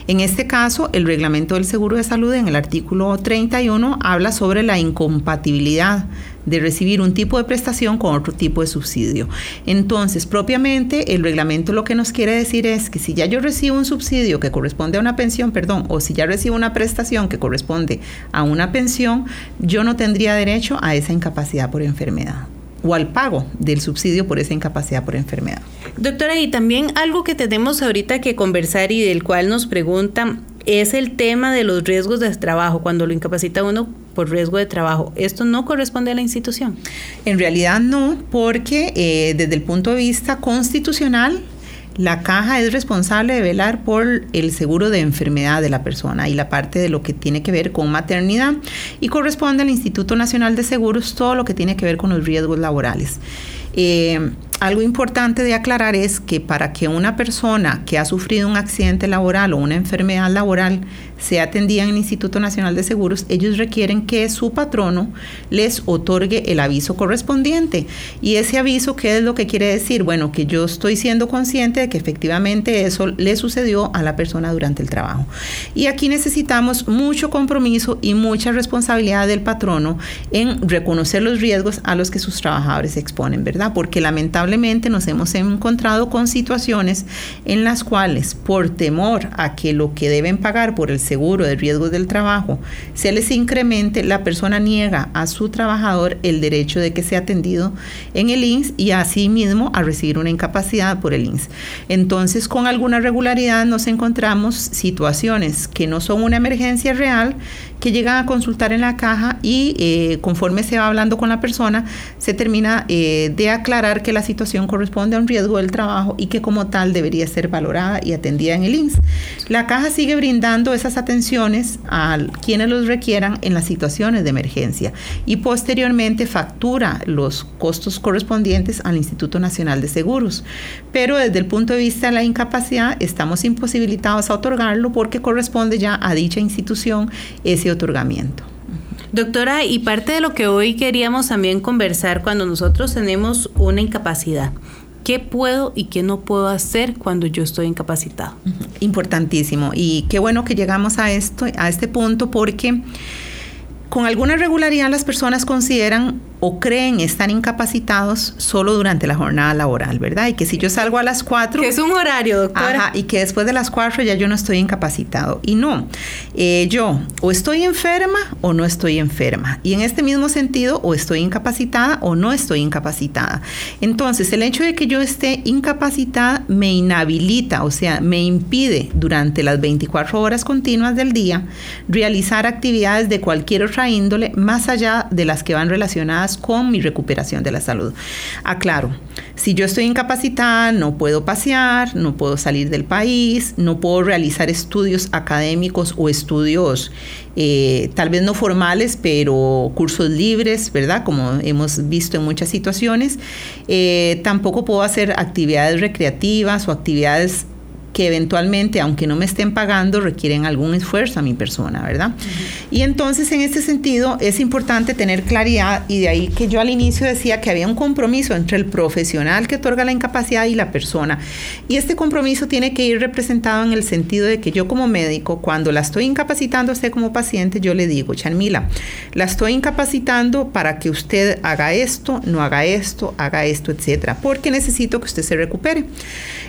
En este caso, el reglamento del seguro de salud en el artículo 31 habla sobre la incompatibilidad de recibir un tipo de prestación con otro tipo de subsidio. Entonces, propiamente el reglamento lo que nos quiere decir es que si ya yo recibo un subsidio que corresponde a una pensión, perdón, o si ya recibo una prestación que corresponde a una pensión, yo no tendría derecho a esa incapacidad por enfermedad o al pago del subsidio por esa incapacidad por enfermedad. Doctora, y también algo que tenemos ahorita que conversar y del cual nos preguntan es el tema de los riesgos de trabajo, cuando lo incapacita uno por riesgo de trabajo. ¿Esto no corresponde a la institución? En realidad no, porque eh, desde el punto de vista constitucional, la caja es responsable de velar por el seguro de enfermedad de la persona y la parte de lo que tiene que ver con maternidad y corresponde al Instituto Nacional de Seguros todo lo que tiene que ver con los riesgos laborales. Eh, algo importante de aclarar es que para que una persona que ha sufrido un accidente laboral o una enfermedad laboral sea atendida en el Instituto Nacional de Seguros, ellos requieren que su patrono les otorgue el aviso correspondiente. Y ese aviso, ¿qué es lo que quiere decir? Bueno, que yo estoy siendo consciente de que efectivamente eso le sucedió a la persona durante el trabajo. Y aquí necesitamos mucho compromiso y mucha responsabilidad del patrono en reconocer los riesgos a los que sus trabajadores se exponen, ¿verdad? Porque lamentablemente nos hemos encontrado con situaciones en las cuales por temor a que lo que deben pagar por el seguro de riesgos del trabajo se les incremente, la persona niega a su trabajador el derecho de que sea atendido en el INS y asimismo a recibir una incapacidad por el INS. Entonces, con alguna regularidad nos encontramos situaciones que no son una emergencia real, que llegan a consultar en la caja y eh, conforme se va hablando con la persona, se termina eh, de aclarar que la situación corresponde a un riesgo del trabajo y que como tal debería ser valorada y atendida en el INS. La caja sigue brindando esas atenciones a quienes los requieran en las situaciones de emergencia y posteriormente factura los costos correspondientes al Instituto Nacional de Seguros. Pero desde el punto de vista de la incapacidad, estamos imposibilitados a otorgarlo porque corresponde ya a dicha institución ese otorgamiento. Doctora, y parte de lo que hoy queríamos también conversar cuando nosotros tenemos una incapacidad, ¿qué puedo y qué no puedo hacer cuando yo estoy incapacitado? Importantísimo. Y qué bueno que llegamos a esto, a este punto, porque con alguna regularidad las personas consideran o creen estar incapacitados solo durante la jornada laboral, ¿verdad? Y que si yo salgo a las 4... Que es un horario, doctora. Ajá, y que después de las 4 ya yo no estoy incapacitado. Y no, eh, yo o estoy enferma o no estoy enferma. Y en este mismo sentido, o estoy incapacitada o no estoy incapacitada. Entonces, el hecho de que yo esté incapacitada me inhabilita, o sea, me impide durante las 24 horas continuas del día realizar actividades de cualquier otra índole más allá de las que van relacionadas con mi recuperación de la salud. Aclaro, si yo estoy incapacitada, no puedo pasear, no puedo salir del país, no puedo realizar estudios académicos o estudios eh, tal vez no formales, pero cursos libres, ¿verdad? Como hemos visto en muchas situaciones. Eh, tampoco puedo hacer actividades recreativas o actividades que eventualmente, aunque no me estén pagando, requieren algún esfuerzo a mi persona, ¿verdad? Y entonces, en este sentido, es importante tener claridad y de ahí que yo al inicio decía que había un compromiso entre el profesional que otorga la incapacidad y la persona. Y este compromiso tiene que ir representado en el sentido de que yo como médico, cuando la estoy incapacitando a usted como paciente, yo le digo, Chanmila, la estoy incapacitando para que usted haga esto, no haga esto, haga esto, etcétera, porque necesito que usted se recupere.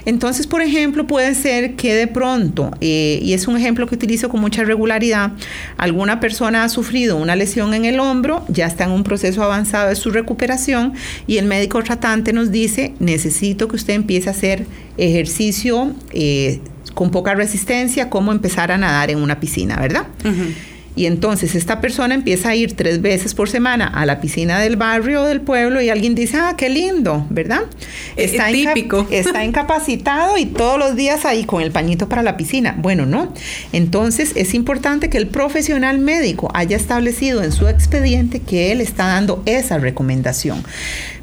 Entonces, por ejemplo, puede ser que de pronto, eh, y es un ejemplo que utilizo con mucha regularidad, alguna persona ha sufrido una lesión en el hombro, ya está en un proceso avanzado de su recuperación y el médico tratante nos dice, necesito que usted empiece a hacer ejercicio eh, con poca resistencia, como empezar a nadar en una piscina, ¿verdad? Y entonces esta persona empieza a ir tres veces por semana a la piscina del barrio o del pueblo y alguien dice, ah, qué lindo, ¿verdad? Está típico. <laughs> Está incapacitado y todos los días ahí con el pañito para la piscina. Bueno, no. Entonces es importante que el profesional médico haya establecido en su expediente que él está dando esa recomendación.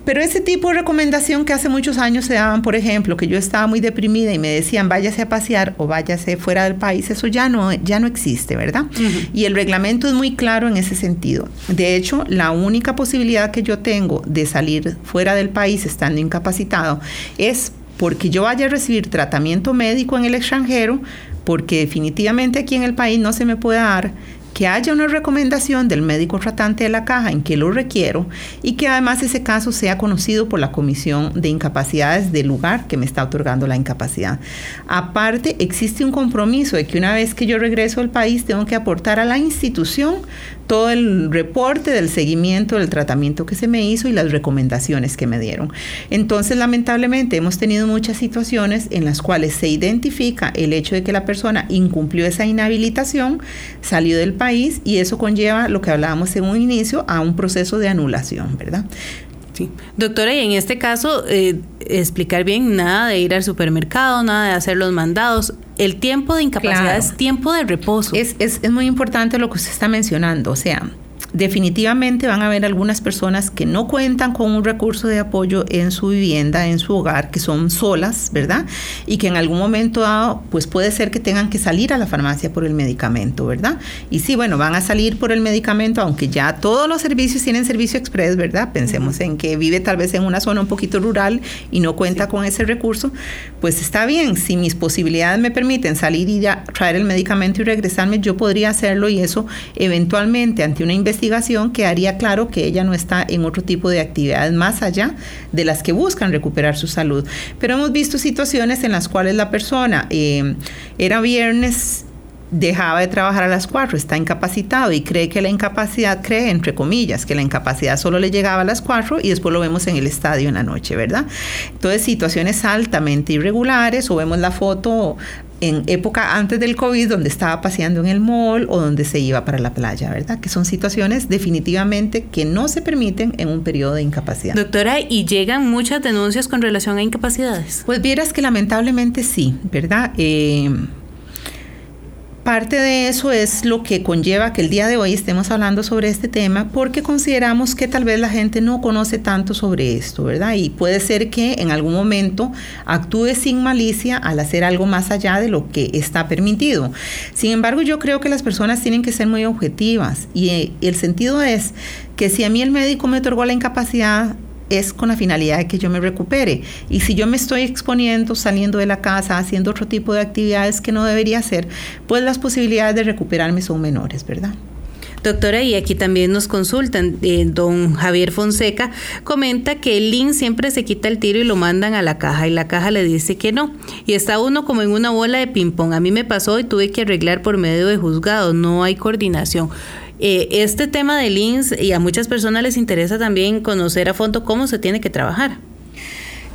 Pero ese tipo de recomendación que hace muchos años se daban, por ejemplo, que yo estaba muy deprimida y me decían váyase a pasear o váyase fuera del país, eso ya no, ya no existe, ¿verdad? Y el reglamento es muy claro en ese sentido. De hecho, la única posibilidad que yo tengo de salir fuera del país estando incapacitado es porque yo vaya a recibir tratamiento médico en el extranjero, porque definitivamente aquí en el país no se me puede dar que haya una recomendación del médico tratante de la caja en que lo requiero y que además ese caso sea conocido por la Comisión de Incapacidades del lugar que me está otorgando la incapacidad. Aparte, existe un compromiso de que una vez que yo regreso al país tengo que aportar a la institución todo el reporte del seguimiento del tratamiento que se me hizo y las recomendaciones que me dieron. Entonces, lamentablemente, hemos tenido muchas situaciones en las cuales se identifica el hecho de que la persona incumplió esa inhabilitación, salió del país y eso conlleva lo que hablábamos en un inicio a un proceso de anulación, ¿verdad? Sí. Doctora, y en este caso, eh, explicar bien, nada de ir al supermercado, nada de hacer los mandados. El tiempo de incapacidad es tiempo de reposo. Es, es, es muy importante lo que usted está mencionando. O sea, definitivamente van a haber algunas personas que no cuentan con un recurso de apoyo en su vivienda, en su hogar, que son solas, ¿verdad? Y que en algún momento dado, pues puede ser que tengan que salir a la farmacia por el medicamento, ¿verdad? Y sí, bueno, van a salir por el medicamento, aunque ya todos los servicios tienen servicio express, ¿verdad? Pensemos en que vive tal vez en una zona un poquito rural y no cuenta con ese recurso, pues está bien, si mis posibilidades me permiten salir y ya traer el medicamento y regresarme, yo podría hacerlo y eso eventualmente ante una investigación investigación haría claro que ella no está en otro tipo de actividades más allá de las que buscan recuperar su salud. Pero hemos visto situaciones en las cuales la persona eh, era viernes dejaba de trabajar a las cuatro, está incapacitado y cree que la incapacidad, cree entre comillas, que la incapacidad solo le llegaba a las cuatro y después lo vemos en el estadio en la noche, ¿verdad? Entonces, situaciones altamente irregulares o vemos la foto en época antes del COVID, donde estaba paseando en el mall o donde se iba para la playa, ¿verdad? Que son situaciones definitivamente que no se permiten en un periodo de incapacidad. Doctora, ¿y llegan muchas denuncias con relación a incapacidades? Pues vieras que lamentablemente sí, ¿verdad? Eh, Parte de eso es lo que conlleva que el día de hoy estemos hablando sobre este tema porque consideramos que tal vez la gente no conoce tanto sobre esto, ¿verdad? Y puede ser que en algún momento actúe sin malicia al hacer algo más allá de lo que está permitido. Sin embargo, yo creo que las personas tienen que ser muy objetivas y el sentido es que si a mí el médico me otorgó la incapacidad, es con la finalidad de que yo me recupere. Y si yo me estoy exponiendo, saliendo de la casa, haciendo otro tipo de actividades que no debería hacer, pues las posibilidades de recuperarme son menores, ¿verdad? Doctora, y aquí también nos consultan. Eh, don Javier Fonseca comenta que el link siempre se quita el tiro y lo mandan a la caja y la caja le dice que no. Y está uno como en una bola de ping-pong. A mí me pasó y tuve que arreglar por medio de juzgado. No hay coordinación. Eh, este tema del INS y a muchas personas les interesa también conocer a fondo cómo se tiene que trabajar.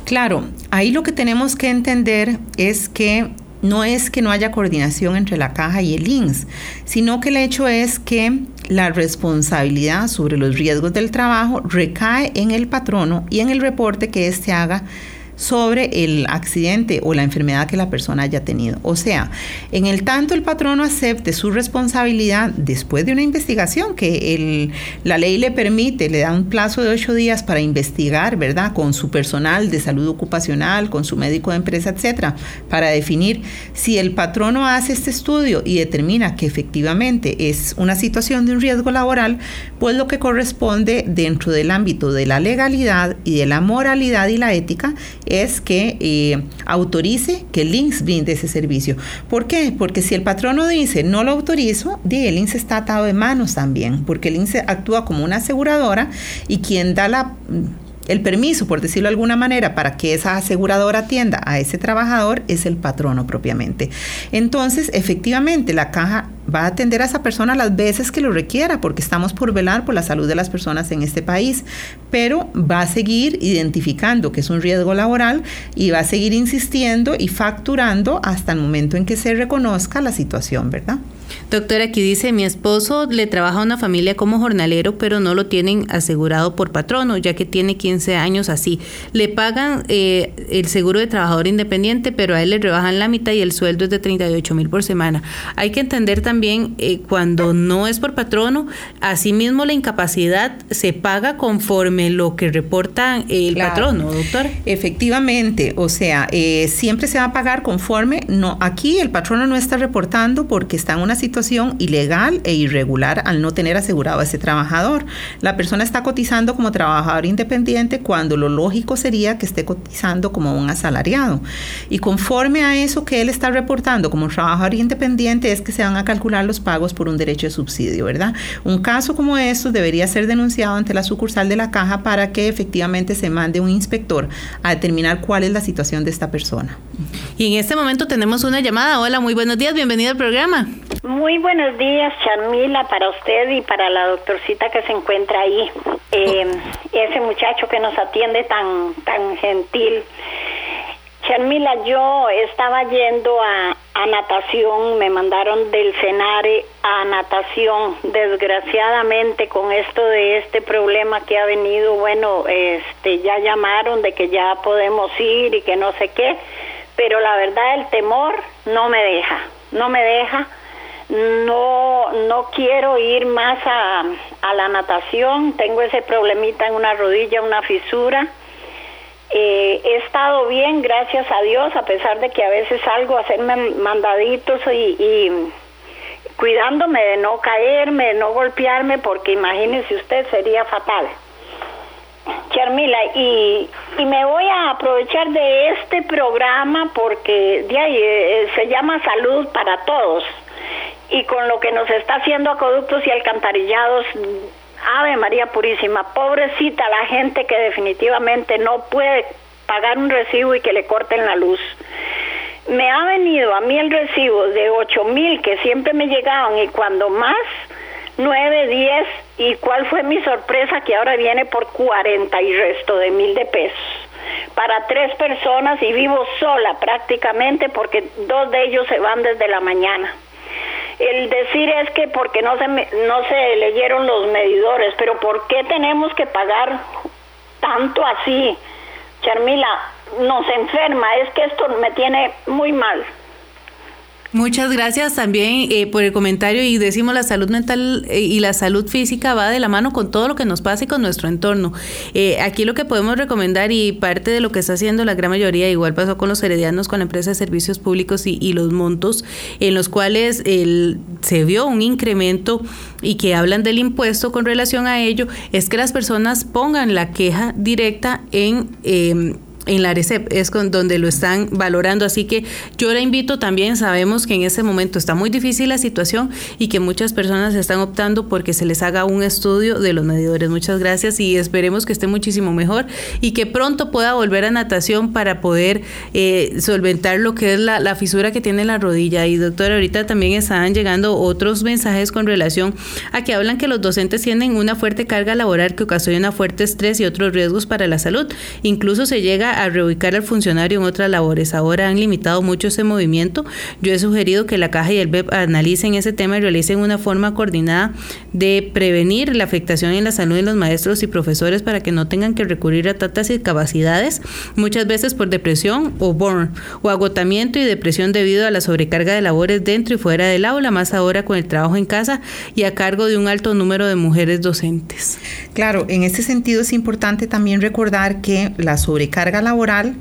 Claro, ahí lo que tenemos que entender es que no es que no haya coordinación entre la caja y el INS, sino que el hecho es que la responsabilidad sobre los riesgos del trabajo recae en el patrono y en el reporte que éste haga sobre el accidente o la enfermedad que la persona haya tenido. O sea, en el tanto el patrono acepte su responsabilidad después de una investigación que la ley le permite, le da un plazo de ocho días para investigar, ¿verdad? Con su personal de salud ocupacional, con su médico de empresa, etcétera, para definir si el patrono hace este estudio y determina que efectivamente es una situación de un riesgo laboral, pues lo que corresponde dentro del ámbito de la legalidad y de la moralidad y la ética es que eh, autorice que el INSS brinde ese servicio. ¿Por qué? Porque si el patrono dice no lo autorizo, el INSS está atado de manos también, porque el INSS actúa como una aseguradora y quien da la el permiso, por decirlo de alguna manera, para que esa aseguradora atienda a ese trabajador es el patrono propiamente. Entonces, efectivamente, la caja va a atender a esa persona las veces que lo requiera, porque estamos por velar por la salud de las personas en este país, pero va a seguir identificando que es un riesgo laboral y va a seguir insistiendo y facturando hasta el momento en que se reconozca la situación, ¿verdad? Doctora, aquí dice, mi esposo le trabaja a una familia como jornalero, pero no lo tienen asegurado por patrono, ya que tiene 15 años así. Le pagan eh, el seguro de trabajador independiente, pero a él le rebajan la mitad y el sueldo es de 38 mil por semana. Hay que entender también eh, cuando no es por patrono, asimismo la incapacidad se paga conforme lo que reporta el patrono, doctor. Efectivamente, o sea, eh, siempre se va a pagar conforme, no, aquí el patrono no está reportando porque está en una situación ilegal e irregular al no tener asegurado a ese trabajador. La persona está cotizando como trabajador independiente cuando lo lógico sería que esté cotizando como un asalariado. Y conforme a eso que él está reportando como trabajador independiente es que se van a calcular los pagos por un derecho de subsidio, ¿verdad? Un caso como esto debería ser denunciado ante la sucursal de la caja para que efectivamente se mande un inspector a determinar cuál es la situación de esta persona. Y en este momento tenemos una llamada. Hola, muy buenos días, bienvenido al programa. Muy buenos días, Charmila, para usted y para la doctorcita que se encuentra ahí. Eh, ese muchacho que nos atiende tan, tan gentil. Charmila, yo estaba yendo a, a natación, me mandaron del Senare a natación. Desgraciadamente con esto de este problema que ha venido, bueno, este ya llamaron de que ya podemos ir y que no sé qué, pero la verdad el temor no me deja, no me deja no no quiero ir más a, a la natación, tengo ese problemita en una rodilla, una fisura. Eh, he estado bien, gracias a Dios, a pesar de que a veces salgo a hacerme mandaditos y, cuidándome de no caerme, de no golpearme, porque imagínese usted, sería fatal. Charmila, y, y me voy a aprovechar de este programa porque de ahí, eh, se llama Salud para Todos y con lo que nos está haciendo acueductos y alcantarillados, Ave María Purísima, pobrecita la gente que definitivamente no puede pagar un recibo y que le corten la luz. Me ha venido a mí el recibo de ocho mil que siempre me llegaban y cuando más, nueve, diez, y cuál fue mi sorpresa que ahora viene por cuarenta y resto de mil de pesos para tres personas y vivo sola prácticamente porque dos de ellos se van desde la mañana. El decir es que porque no se, no se leyeron los medidores, pero ¿por qué tenemos que pagar tanto así? Charmila, nos enferma, es que esto me tiene muy mal. Muchas gracias también eh, por el comentario y decimos la salud mental eh, y la salud física va de la mano con todo lo que nos pasa y con nuestro entorno. Eh, aquí lo que podemos recomendar y parte de lo que está haciendo la gran mayoría, igual pasó con los heredianos, con la empresa de servicios públicos y, los montos en los cuales el, se vio un incremento y que hablan del impuesto con relación a ello, es que las personas pongan la queja directa en... Eh, en la ARECEP es con donde lo están valorando. Así que yo la invito también, sabemos que en ese momento está muy difícil la situación y que muchas personas están optando porque se les haga un estudio de los medidores. Muchas gracias y esperemos que esté muchísimo mejor y que pronto pueda volver a natación para poder eh, solventar lo que es la, la, fisura que tiene la rodilla. Y doctora, ahorita también están llegando otros mensajes con relación a que hablan que los docentes tienen una fuerte carga laboral que ocasiona fuerte estrés y otros riesgos para la salud. Incluso se llega a reubicar al funcionario en otras labores. Ahora han limitado mucho ese movimiento. Yo he sugerido que la Caja y el BEP analicen ese tema y realicen una forma coordinada de prevenir la afectación en la salud de los maestros y profesores para que no tengan que recurrir a tantas incapacidades, muchas veces por depresión o burn, o agotamiento y depresión debido a la sobrecarga de labores dentro y fuera del aula, más ahora con el trabajo en casa y a cargo de un alto número de mujeres docentes. Claro, en este sentido es importante también recordar que la sobrecarga laboral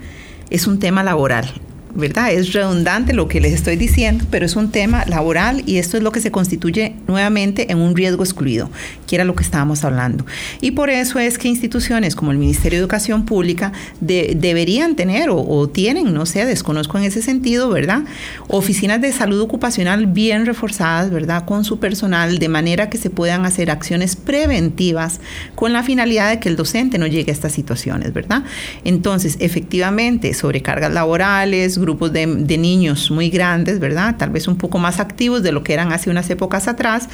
es un tema laboral. ¿Verdad? Es redundante lo que les estoy diciendo, pero es un tema laboral y esto es lo que se constituye nuevamente en un riesgo excluido, que era lo que estábamos hablando. Y por eso es que instituciones como el Ministerio de Educación Pública deberían tener o, tienen, no sé, desconozco en ese sentido, ¿verdad? Oficinas de salud ocupacional bien reforzadas, ¿verdad? Con su personal, de manera que se puedan hacer acciones preventivas con la finalidad de que el docente no llegue a estas situaciones, ¿verdad? Entonces, efectivamente, sobrecargas laborales, grupos de, niños muy grandes, ¿verdad? Tal vez un poco más activos de lo que eran hace unas épocas atrás,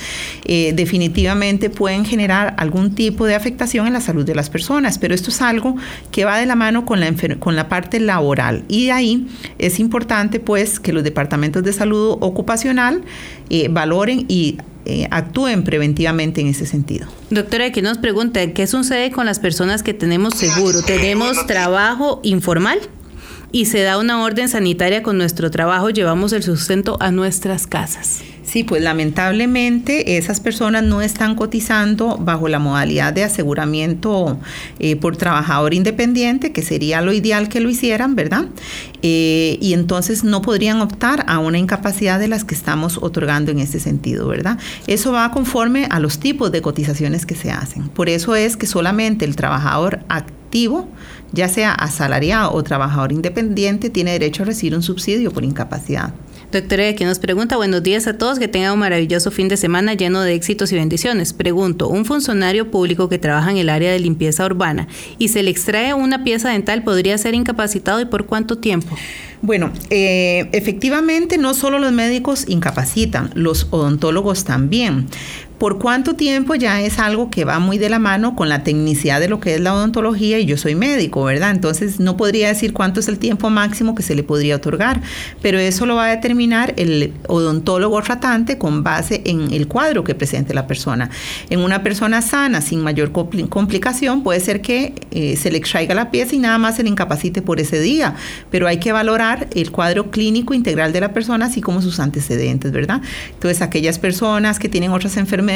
eh, definitivamente pueden generar algún tipo de afectación en la salud de las personas, pero esto es algo que va de la mano con la, con la parte laboral y de ahí es importante pues que los departamentos de salud ocupacional eh, valoren y eh, actúen preventivamente en ese sentido. Doctora, aquí nos pregunta, ¿qué sucede con las personas que tenemos seguro? ¿Tenemos trabajo informal? Y se da una orden sanitaria con nuestro trabajo, llevamos el sustento a nuestras casas. Sí, pues lamentablemente esas personas no están cotizando bajo la modalidad de aseguramiento eh, por trabajador independiente, que sería lo ideal que lo hicieran, ¿verdad? Eh, y entonces no podrían optar a una incapacidad de las que estamos otorgando en este sentido, ¿verdad? Eso va conforme a los tipos de cotizaciones que se hacen. Por eso es que solamente el trabajador activo ya sea asalariado o trabajador independiente, tiene derecho a recibir un subsidio por incapacidad. Doctora, aquí nos pregunta, buenos días a todos, que tengan un maravilloso fin de semana lleno de éxitos y bendiciones. Pregunto, un funcionario público que trabaja en el área de limpieza urbana y se le extrae una pieza dental, ¿podría ser incapacitado y por cuánto tiempo? Bueno, eh, efectivamente no solo los médicos incapacitan, los odontólogos también, por cuánto tiempo ya es algo que va muy de la mano con la tecnicidad de lo que es la odontología y yo soy médico, ¿verdad? Entonces no podría decir cuánto es el tiempo máximo que se le podría otorgar, pero eso lo va a determinar el odontólogo tratante con base en el cuadro que presente la persona. En una persona sana, sin mayor complicación, puede ser que eh, se le extraiga la pieza y nada más se le incapacite por ese día, pero hay que valorar el cuadro clínico integral de la persona, así como sus antecedentes, ¿verdad? Entonces aquellas personas que tienen otras enfermedades,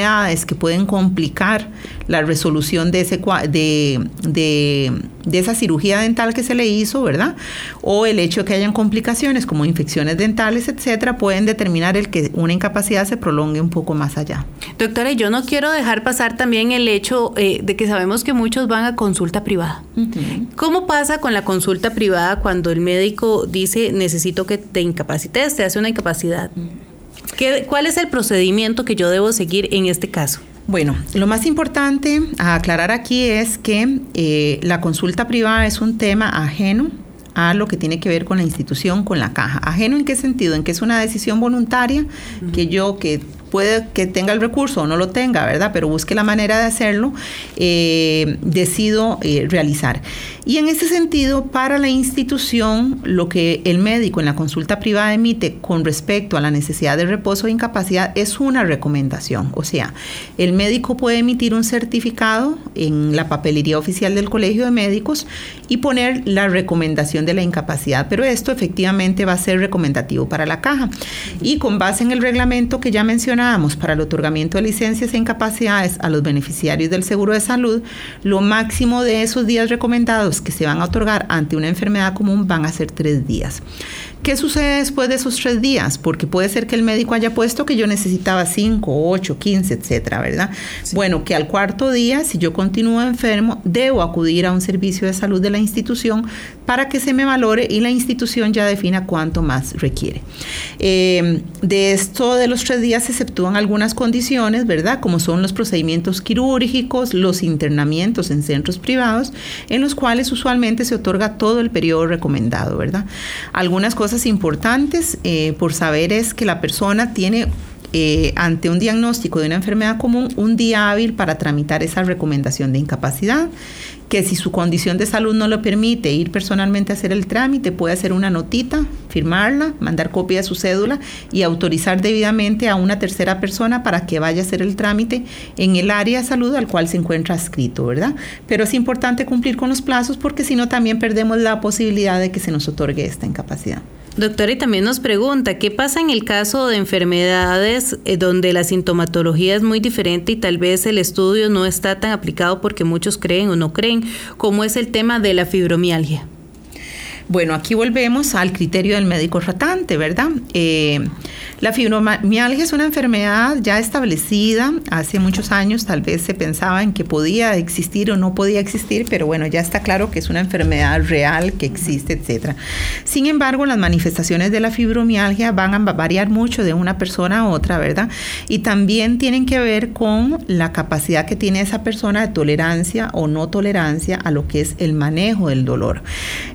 que pueden complicar la resolución de, ese, de, de, de, esa cirugía dental que se le hizo, ¿verdad? O el hecho de que hayan complicaciones como infecciones dentales, etcétera, pueden determinar el que una incapacidad se prolongue un poco más allá. Doctora, yo no quiero dejar pasar también el hecho eh, de que sabemos que muchos van a consulta privada. ¿Cómo pasa con la consulta privada cuando el médico dice necesito que te incapacites, te hace una incapacidad? ¿Cuál es el procedimiento que yo debo seguir en este caso? Bueno, lo más importante a aclarar aquí es que eh, la consulta privada es un tema ajeno a lo que tiene que ver con la institución, con la caja. ¿Ajeno en qué sentido? En que es una decisión voluntaria que yo, que puede que tenga el recurso o no lo tenga, ¿verdad? Pero busque la manera de hacerlo, eh, decido eh, realizar. Y en ese sentido, para la institución, lo que el médico en la consulta privada emite con respecto a la necesidad de reposo o incapacidad es una recomendación. O sea, el médico puede emitir un certificado en la papelería oficial del Colegio de Médicos y poner la recomendación de la incapacidad, pero esto efectivamente va a ser recomendativo para la caja. Y con base en el reglamento que ya mencioné, para el otorgamiento de licencias e incapacidades a los beneficiarios del seguro de salud, lo máximo de esos días recomendados que se van a otorgar ante una enfermedad común van a ser tres días. ¿Qué sucede después de esos tres días? Porque puede ser que el médico haya puesto que yo necesitaba cinco, ocho, quince, etcétera, ¿verdad? Bueno, que al cuarto día, si yo continúo enfermo, debo acudir a un servicio de salud de la institución para que se me valore y la institución ya defina cuánto más requiere. Eh, de esto de los tres días se exceptúan algunas condiciones, ¿verdad? Como son los procedimientos quirúrgicos, los internamientos en centros privados, en los cuales usualmente se otorga todo el periodo recomendado, ¿verdad? Algunas cosas importantes eh, por saber es que la persona tiene eh, ante un diagnóstico de una enfermedad común, un día hábil para tramitar esa recomendación de incapacidad que si su condición de salud no lo permite ir personalmente a hacer el trámite, puede hacer una notita, firmarla, mandar copia de su cédula y autorizar debidamente a una tercera persona para que vaya a hacer el trámite en el área de salud al cual se encuentra adscrito, ¿verdad? Pero es importante cumplir con los plazos porque si no también perdemos la posibilidad de que se nos otorgue esta incapacidad. Doctora, y también nos pregunta, ¿qué pasa en el caso de enfermedades eh, donde la sintomatología es muy diferente y tal vez el estudio no está tan aplicado porque muchos creen o no creen, como es el tema de la fibromialgia? Bueno, aquí volvemos al criterio del médico tratante, ¿verdad? Eh, la fibromialgia es una enfermedad ya establecida hace muchos años, tal vez se pensaba en que podía existir o no podía existir, pero bueno, ya está claro que es una enfermedad real que existe, etc. Sin embargo, las manifestaciones de la fibromialgia van a variar mucho de una persona a otra, ¿verdad? Y también tienen que ver con la capacidad que tiene esa persona de tolerancia o no tolerancia a lo que es el manejo del dolor.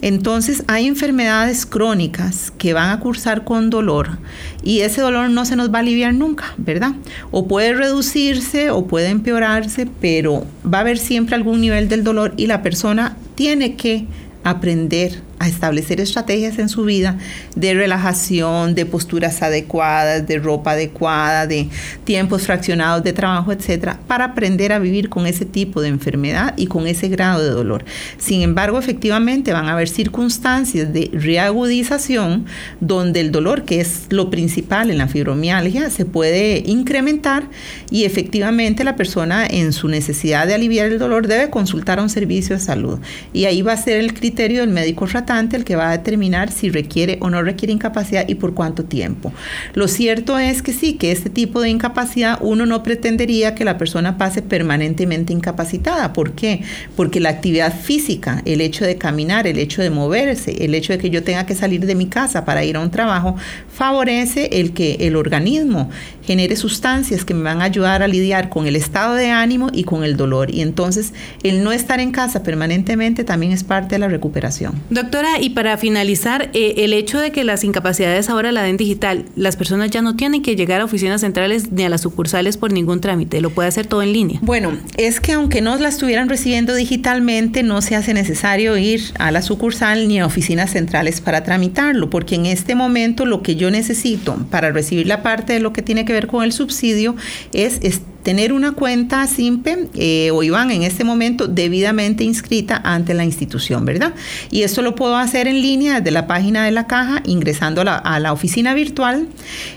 Entonces, hay enfermedades crónicas que van a cursar con dolor y ese dolor no se nos va a aliviar nunca, ¿verdad? O puede reducirse o puede empeorarse, pero va a haber siempre algún nivel del dolor y la persona tiene que aprender a establecer estrategias en su vida de relajación, de posturas adecuadas, de ropa adecuada, de tiempos fraccionados de trabajo, etcétera, para aprender a vivir con ese tipo de enfermedad y con ese grado de dolor. Sin embargo, efectivamente van a haber circunstancias de reagudización donde el dolor, que es lo principal en la fibromialgia, se puede incrementar y efectivamente la persona en su necesidad de aliviar el dolor debe consultar a un servicio de salud. Y ahí va a ser el criterio del médico el que va a determinar si requiere o no requiere incapacidad y por cuánto tiempo. Lo cierto es que sí, que este tipo de incapacidad uno no pretendería que la persona pase permanentemente incapacitada. ¿Por qué? Porque la actividad física, el hecho de caminar, el hecho de moverse, el hecho de que yo tenga que salir de mi casa para ir a un trabajo, favorece el que el organismo genere sustancias que me van a ayudar a lidiar con el estado de ánimo y con el dolor. Y entonces el no estar en casa permanentemente también es parte de la recuperación. Doctor, y para finalizar, eh, el hecho de que las incapacidades ahora la den digital, las personas ya no tienen que llegar a oficinas centrales ni a las sucursales por ningún trámite, lo puede hacer todo en línea. Bueno, es que aunque no la estuvieran recibiendo digitalmente, no se hace necesario ir a la sucursal ni a oficinas centrales para tramitarlo, porque en este momento lo que yo necesito para recibir la parte de lo que tiene que ver con el subsidio es tener una cuenta SIMPE eh, o IBAN en este momento debidamente inscrita ante la institución, ¿verdad? Y esto lo puedo hacer en línea desde la página de la caja, ingresando a la, oficina virtual,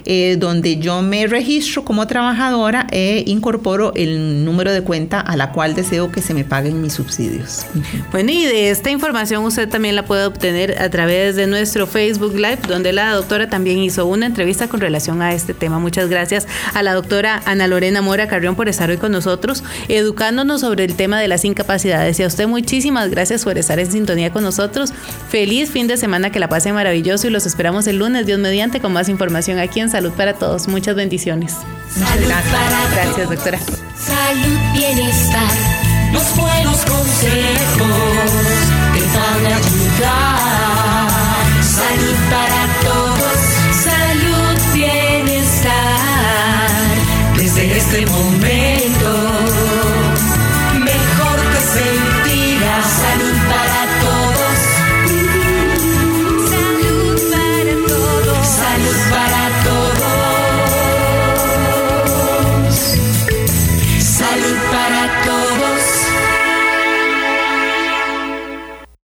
eh, donde yo me registro como trabajadora e incorporo el número de cuenta a la cual deseo que se me paguen mis subsidios. Bueno, y de esta información usted también la puede obtener a través de nuestro Facebook Live, donde la doctora también hizo una entrevista con relación a este tema. Muchas gracias a la doctora Ana Lorena Mora por estar hoy con nosotros, educándonos sobre el tema de las incapacidades. Y a usted muchísimas gracias por estar en sintonía con nosotros. Feliz fin de semana, que la pasen maravilloso y los esperamos el lunes, Dios mediante, con más información aquí en Salud para Todos. Muchas bendiciones. Salud para Gracias, doctora. Salud, bienestar, los buenos consejos que van a ayudar. Salud para esse momento.